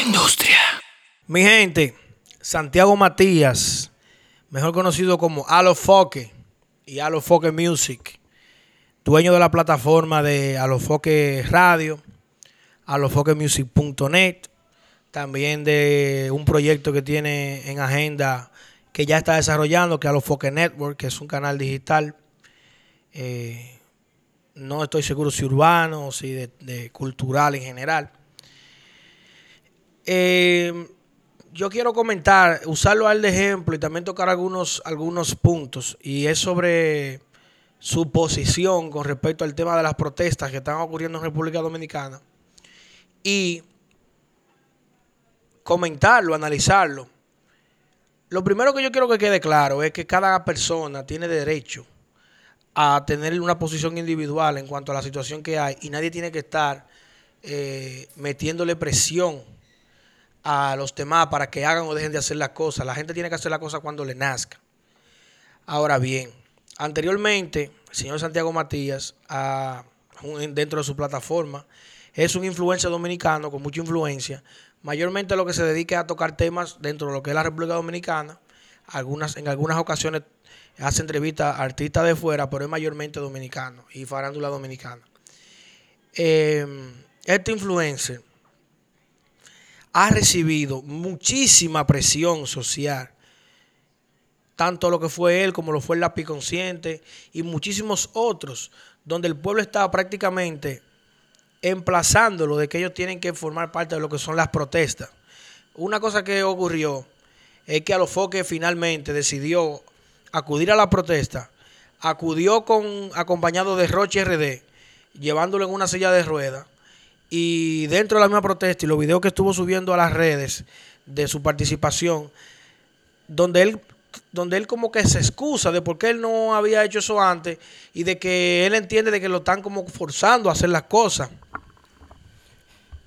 industria. Mi gente, Santiago Matías, mejor conocido como Alofoque y Alofoque Music, dueño de la plataforma de Alofoque Radio, alofoquemusic.net, también de un proyecto que tiene en agenda que ya está desarrollando, que es Alofoque Network, que es un canal digital. Eh, no estoy seguro si urbano o si de, cultural en general. Eh, yo quiero comentar, usarlo al de ejemplo y también tocar algunos, algunos puntos. Y es sobre su posición con respecto al tema de las protestas que están ocurriendo en República Dominicana. Y comentarlo, analizarlo. Lo primero que yo quiero que quede claro es que cada persona tiene derecho a tener una posición individual en cuanto a la situación que hay y nadie tiene que estar eh, metiéndole presión a los demás para que hagan o dejen de hacer las cosas. La gente tiene que hacer las cosas cuando le nazca. Ahora bien, anteriormente, el señor Santiago Matías, dentro de su plataforma, es un influencer dominicano con mucha influencia. Mayormente lo que se dedica es a tocar temas dentro de lo que es la República Dominicana. Algunas, en algunas ocasiones hace entrevistas a artistas de fuera, pero es mayormente dominicano y farándula dominicana. Eh, este influencer ha recibido muchísima presión social, tanto lo que fue él como lo fue el lápiz consciente y muchísimos otros, donde el pueblo estaba prácticamente emplazándolo de que ellos tienen que formar parte de lo que son las protestas. Una cosa que ocurrió es que Alofoque finalmente decidió acudir a la protesta, acudió con acompañado de Roche RD, llevándolo en una silla de ruedas y dentro de la misma protesta y los videos que estuvo subiendo a las redes de su participación, donde él, donde él como que se excusa de por qué él no había hecho eso antes y de que él entiende de que lo están como forzando a hacer las cosas.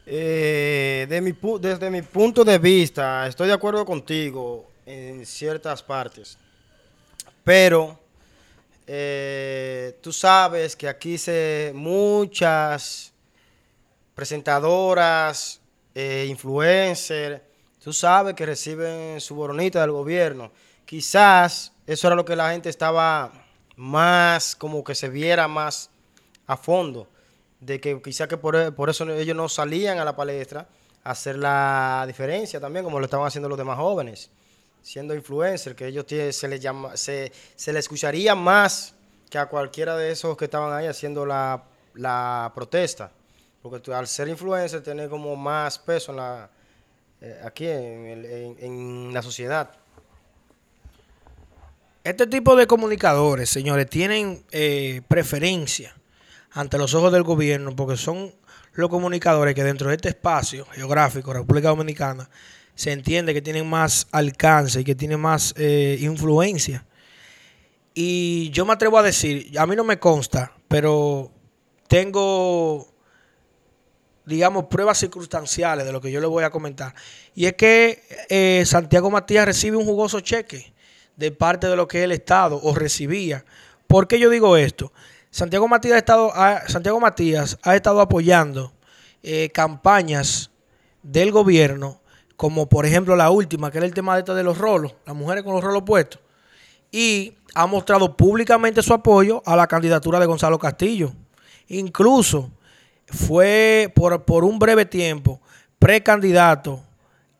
Eh, de mi, desde mi punto de vista, estoy de acuerdo contigo en ciertas partes. Pero eh, tú sabes que aquí se muchas presentadoras, eh, influencers, tú sabes que reciben su boronita del gobierno. Quizás eso era lo que la gente estaba más, como que se viera más a fondo, de que quizás que por, por eso ellos no salían a la palestra a hacer la diferencia también, como lo estaban haciendo los demás jóvenes siendo influencer, que ellos se les llama, se, se escucharía más que a cualquiera de esos que estaban ahí haciendo la, protesta. Porque al ser influencer tiene como más peso eh, aquí en, la sociedad. Este tipo de comunicadores, señores, tienen eh, preferencia ante los ojos del gobierno porque son los comunicadores que dentro de este espacio geográfico, República Dominicana, se entiende que tienen más alcance y que tienen más eh, influencia. Y yo me atrevo a decir, a mí no me consta, pero tengo, digamos, pruebas circunstanciales de lo que yo le voy a comentar. Y es que eh, Santiago Matías recibe un jugoso cheque de parte de lo que es el Estado o recibía. ¿Por qué yo digo esto? Santiago Matías ha estado, Santiago Matías ha estado apoyando eh, campañas del gobierno como por ejemplo la última, que era el tema de, de los rolos, las mujeres con los rolos puestos, y ha mostrado públicamente su apoyo a la candidatura de Gonzalo Castillo. Incluso fue por, por un breve tiempo precandidato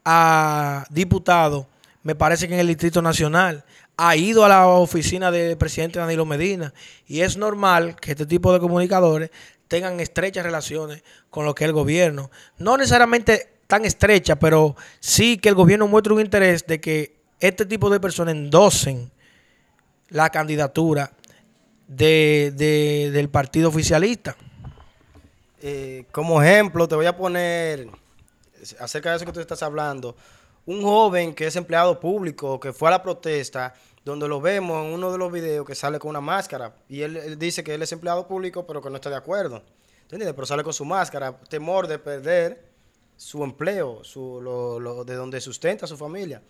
a diputado, me parece que en el Distrito Nacional, ha ido a la oficina del presidente Danilo Medina y es normal que este tipo de comunicadores tengan estrechas relaciones con lo que es el gobierno. No necesariamente tan estrecha, pero sí que el gobierno muestre un interés de que este tipo de personas endosen la candidatura de, del partido oficialista. Eh, como ejemplo, te voy a poner, acerca de eso que tú estás hablando, un joven que es empleado público, que fue a la protesta, donde lo vemos en uno de los videos que sale con una máscara, y él, dice que él es empleado público, pero que no está de acuerdo. ¿Entiendes? Pero sale con su máscara, temor de perder su empleo, su, lo, de donde sustenta a su familia.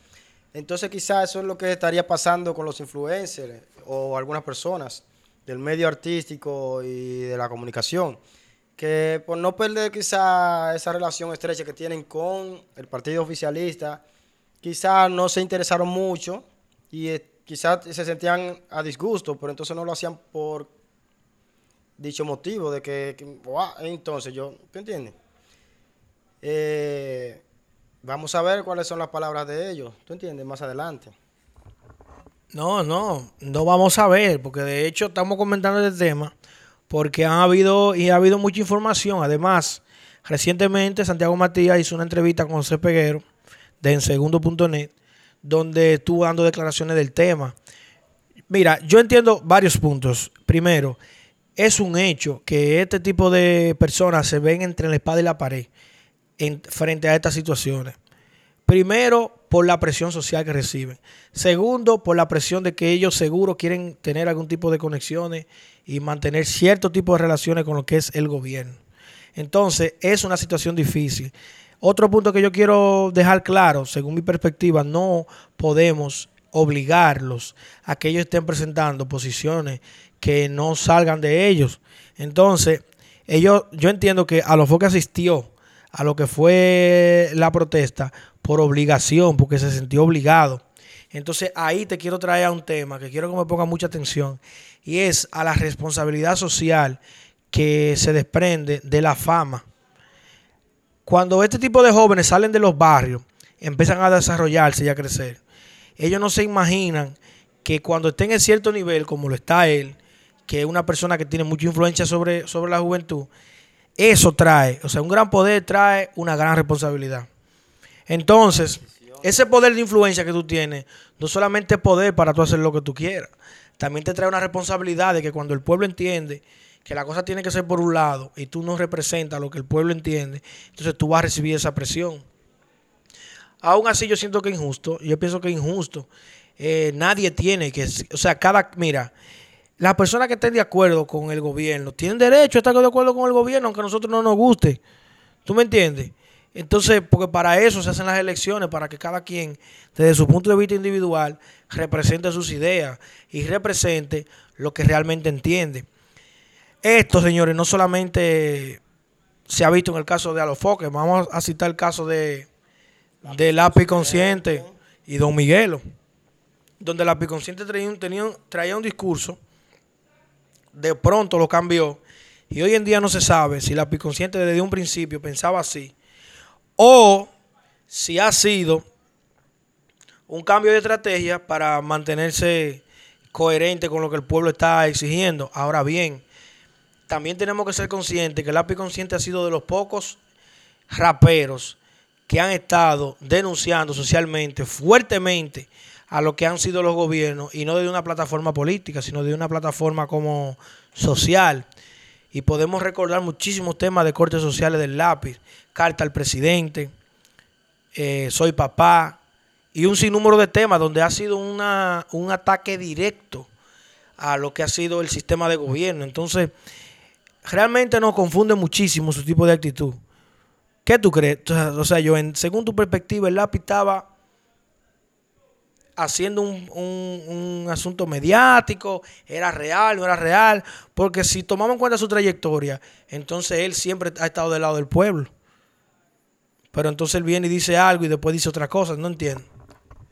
Entonces quizás eso es lo que estaría pasando con los influencers o algunas personas del medio artístico y de la comunicación, que por no perder quizá esa relación estrecha que tienen con el partido oficialista, quizá no se interesaron mucho y eh, quizás se sentían a disgusto, pero entonces no lo hacían por dicho motivo de que, que entonces yo, ¿tú entiendes? Eh, vamos a ver cuáles son las palabras de ellos, ¿tú entiendes? Más adelante. No, no, no vamos a ver, porque de hecho estamos comentando este tema, porque han habido y ha habido mucha información. Además, recientemente Santiago Matías hizo una entrevista con José Peguero de ensegundo.net, donde estuvo dando declaraciones del tema. Mira, yo entiendo varios puntos. Primero, es un hecho que este tipo de personas se ven entre la espada y la pared en, frente a estas situaciones. Primero, por la presión social que reciben. Segundo, por la presión de que ellos seguro quieren tener algún tipo de conexiones y mantener cierto tipo de relaciones con lo que es el gobierno. Entonces, es una situación difícil. Otro punto que yo quiero dejar claro, según mi perspectiva, no podemos obligarlos a que ellos estén presentando posiciones que no salgan de ellos. Entonces, ellos, yo entiendo que a lo que asistió a lo que fue la protesta por obligación, porque se sintió obligado. Entonces ahí te quiero traer a un tema que quiero que me ponga mucha atención y es a la responsabilidad social que se desprende de la fama. Cuando este tipo de jóvenes salen de los barrios, empiezan a desarrollarse y a crecer, ellos no se imaginan que cuando estén en cierto nivel, como lo está él, que es una persona que tiene mucha influencia sobre, sobre la juventud, eso trae, o sea, un gran poder trae una gran responsabilidad. Entonces, ese poder de influencia que tú tienes, no solamente poder para tú hacer lo que tú quieras, también te trae una responsabilidad de que cuando el pueblo entiende que la cosa tiene que ser por un lado y tú no representas lo que el pueblo entiende, entonces tú vas a recibir esa presión. Aún así yo siento que es injusto, yo pienso que es injusto. Eh, nadie tiene que, o sea, cada, mira, las personas que estén de acuerdo con el gobierno tienen derecho a estar de acuerdo con el gobierno, aunque a nosotros no nos guste. ¿Tú me entiendes? Entonces, porque para eso se hacen las elecciones, para que cada quien, desde su punto de vista individual, represente sus ideas y represente lo que realmente entiende. Esto, señores, no solamente se ha visto en el caso de Alofoque, vamos a citar el caso de, de Lápiz Consciente y Don Miguelo, donde Lápiz Consciente traía tenía, traía un discurso de pronto lo cambió. Y hoy en día no se sabe si la Piconsciente desde un principio pensaba así. O si ha sido un cambio de estrategia para mantenerse coherente con lo que el pueblo está exigiendo. Ahora bien, también tenemos que ser conscientes que el lápiz consciente ha sido de los pocos raperos que han estado denunciando socialmente, fuertemente, a lo que han sido los gobiernos y no de una plataforma política, sino de una plataforma como social. Y podemos recordar muchísimos temas de cortes sociales del lápiz, carta al presidente, eh, soy papá, y un sinnúmero de temas donde ha sido una, un ataque directo a lo que ha sido el sistema de gobierno. Entonces, realmente nos confunde muchísimo su tipo de actitud. ¿Qué tú crees? O sea, yo, según tu perspectiva, el lápiz estaba haciendo un, asunto mediático, era real, no era real, porque si tomamos en cuenta su trayectoria, entonces él siempre ha estado del lado del pueblo. Pero entonces él viene y dice algo y después dice otra cosa, no entiendo.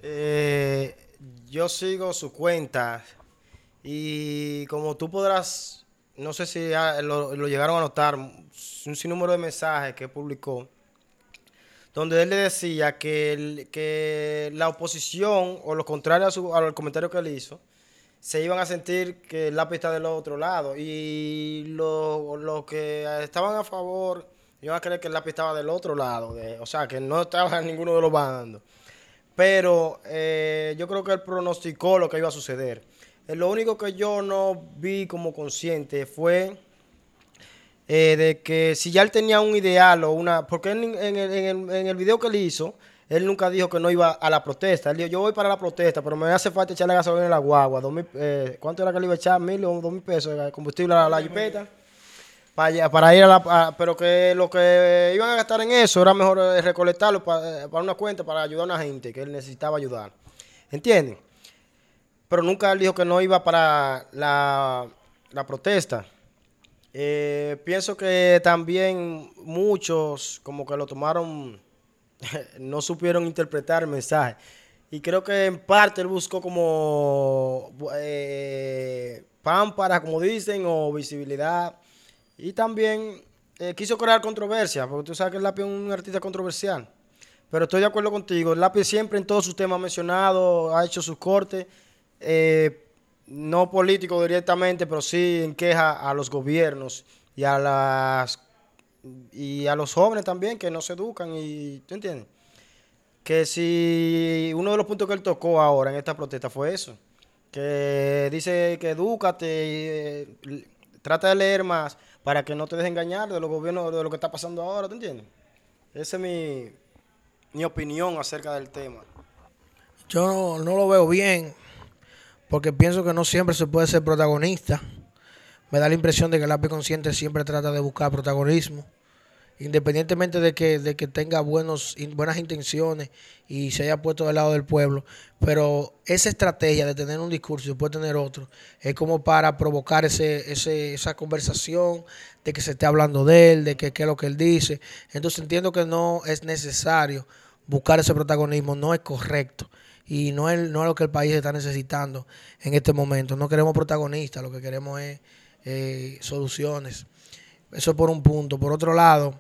Eh, yo sigo su cuenta y como tú podrás, no sé si lo, lo llegaron a notar, un sinnúmero de mensajes que publicó donde él le decía que, que la oposición o lo contrario a su, al comentario que él hizo, se iban a sentir que el lápiz está del otro lado y los lo que estaban a favor iban a creer que el lápiz estaba del otro lado, o sea, que no estaba en ninguno de los bandos. Pero eh, yo creo que él pronosticó lo que iba a suceder. Eh, lo único que yo no vi como consciente fue eh, de que si ya él tenía un ideal o una... Porque en, el, en, el, video que él hizo, él nunca dijo que no iba a la protesta. Él dijo, yo voy para la protesta, pero me hace falta echarle gasolina en la guagua. Eh, ¿Cuánto era que le iba a echar? ¿Mil o dos mil pesos de combustible a la, jipeta? Para, para ir a la... pero que lo que iban a gastar en eso era mejor eh, recolectarlo para, para una cuenta, para ayudar a una gente que él necesitaba ayudar. ¿Entienden? Pero nunca él dijo que no iba para la, la protesta. Eh, pienso que también muchos como que lo tomaron, no supieron interpretar el mensaje. Y creo que en parte él buscó como eh, pámpara, como dicen, o visibilidad. Y también eh, quiso crear controversia, porque tú sabes que el lápiz es un artista controversial. Pero estoy de acuerdo contigo. El lápiz siempre en todos sus temas mencionados ha hecho sus cortes. Eh, no político directamente, pero sí en queja a los gobiernos y a las y a los jóvenes también que no se educan y ¿tú entiendes? Que si uno de los puntos que él tocó ahora en esta protesta fue eso, que dice que edúcate y eh, trata de leer más para que no te dejes engañar de los gobiernos de lo que está pasando ahora, ¿tú entiendes? Esa es mi, mi opinión acerca del tema. Yo no lo veo bien porque pienso que no siempre se puede ser protagonista. Me da la impresión de que el lápiz consciente siempre trata de buscar protagonismo, independientemente de que, de que tenga buenos, buenas intenciones y se haya puesto del lado del pueblo. Pero esa estrategia de tener un discurso y después tener otro es como para provocar ese, ese, esa conversación de que se esté hablando de él, de que qué es lo que él dice. Entonces entiendo que no es necesario buscar ese protagonismo, no es correcto y no es, no es lo que el país está necesitando en este momento. No queremos protagonistas, lo que queremos es eh, soluciones. Eso por un punto. Por otro lado,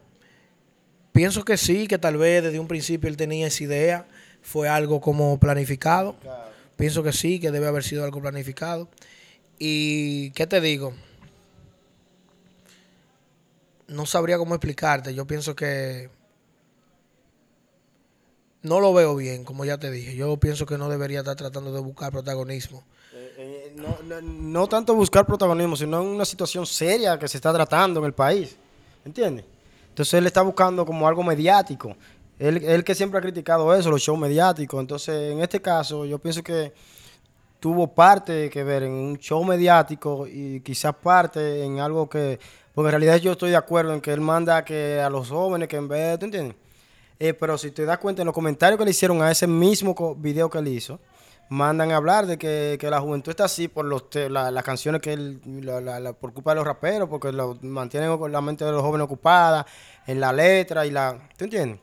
pienso que sí, que tal vez desde un principio él tenía esa idea, fue algo como planificado. Pienso que sí, que debe haber sido algo planificado. Y, ¿qué te digo? No sabría cómo explicarte. Yo pienso que no lo veo bien, como ya te dije. Yo pienso que no debería estar tratando de buscar protagonismo. Eh, eh, no, tanto buscar protagonismo, sino una situación seria que se está tratando en el país. ¿Entiendes? Entonces él está buscando como algo mediático. Él, él que siempre ha criticado eso, los shows mediáticos. Entonces, en este caso, yo pienso que tuvo parte que ver en un show mediático y quizás parte en algo que... Porque en realidad yo estoy de acuerdo en que él manda que a los jóvenes que en vez, ¿tú entiendes? Eh, pero si te das cuenta en los comentarios que le hicieron a ese mismo video que él hizo, mandan a hablar de que, la juventud está así por los las canciones que él, por culpa de los raperos, porque lo, mantienen la mente de los jóvenes ocupada, en la letra y la... ¿Tú entiendes?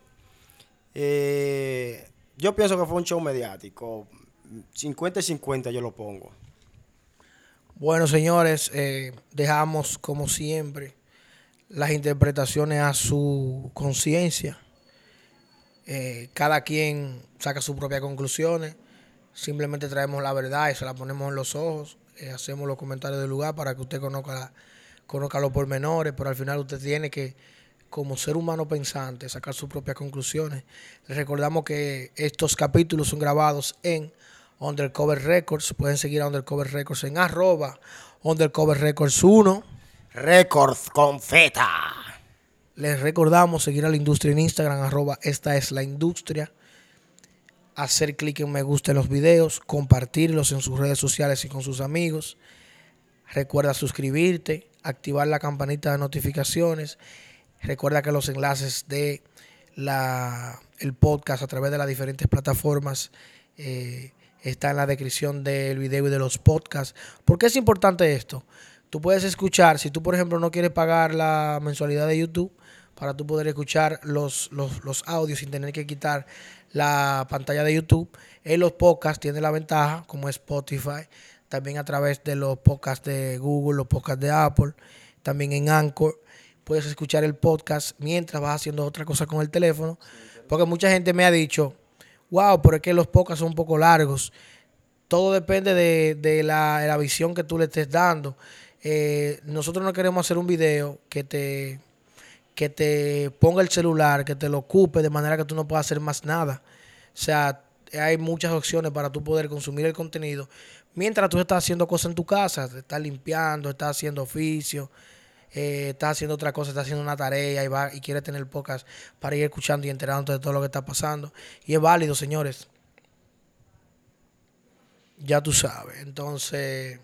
Eh, yo pienso que fue un show mediático. 50 y 50 yo lo pongo. Bueno, señores, eh, dejamos como siempre las interpretaciones a su conciencia. Eh, cada quien saca sus propias conclusiones. Simplemente traemos la verdad y se la ponemos en los ojos. Eh, hacemos los comentarios del lugar para que usted conozca, conozca los pormenores, pero al final usted tiene que, como ser humano pensante, sacar sus propias conclusiones. Recordamos que estos capítulos son grabados en Undercover Records. Pueden seguir a Undercover Records en arroba Undercover Records 1. Records con Z. Les recordamos seguir a la industria en Instagram, arroba esta es la industria. Hacer clic en me gusta en los videos, compartirlos en sus redes sociales y con sus amigos. Recuerda suscribirte, activar la campanita de notificaciones. Recuerda que los enlaces de la, el podcast a través de las diferentes plataformas eh, están en la descripción del video y de los podcasts. ¿Por qué es importante esto? Tú puedes escuchar, si tú por ejemplo no quieres pagar la mensualidad de YouTube, para tú poder escuchar los, los, audios sin tener que quitar la pantalla de YouTube. En los podcasts tiene la ventaja, como Spotify, también a través de los podcasts de Google, los podcasts de Apple, también en Anchor. Puedes escuchar el podcast mientras vas haciendo otra cosa con el teléfono. Porque mucha gente me ha dicho, wow, pero es que los podcasts son un poco largos. Todo depende de, la, de la, visión que tú le estés dando. Eh, nosotros no queremos hacer un video que te que te ponga el celular, que te lo ocupe de manera que tú no puedas hacer más nada. O sea, hay muchas opciones para tú poder consumir el contenido mientras tú estás haciendo cosas en tu casa, estás limpiando, estás haciendo oficio, eh, estás haciendo otra cosa, estás haciendo una tarea y, va, y quieres tener podcast para ir escuchando y enterándote de todo lo que está pasando. Y es válido, señores. Ya tú sabes. Entonces,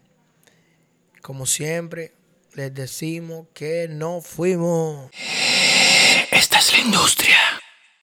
como siempre, les decimos que no fuimos. Esta es la industria.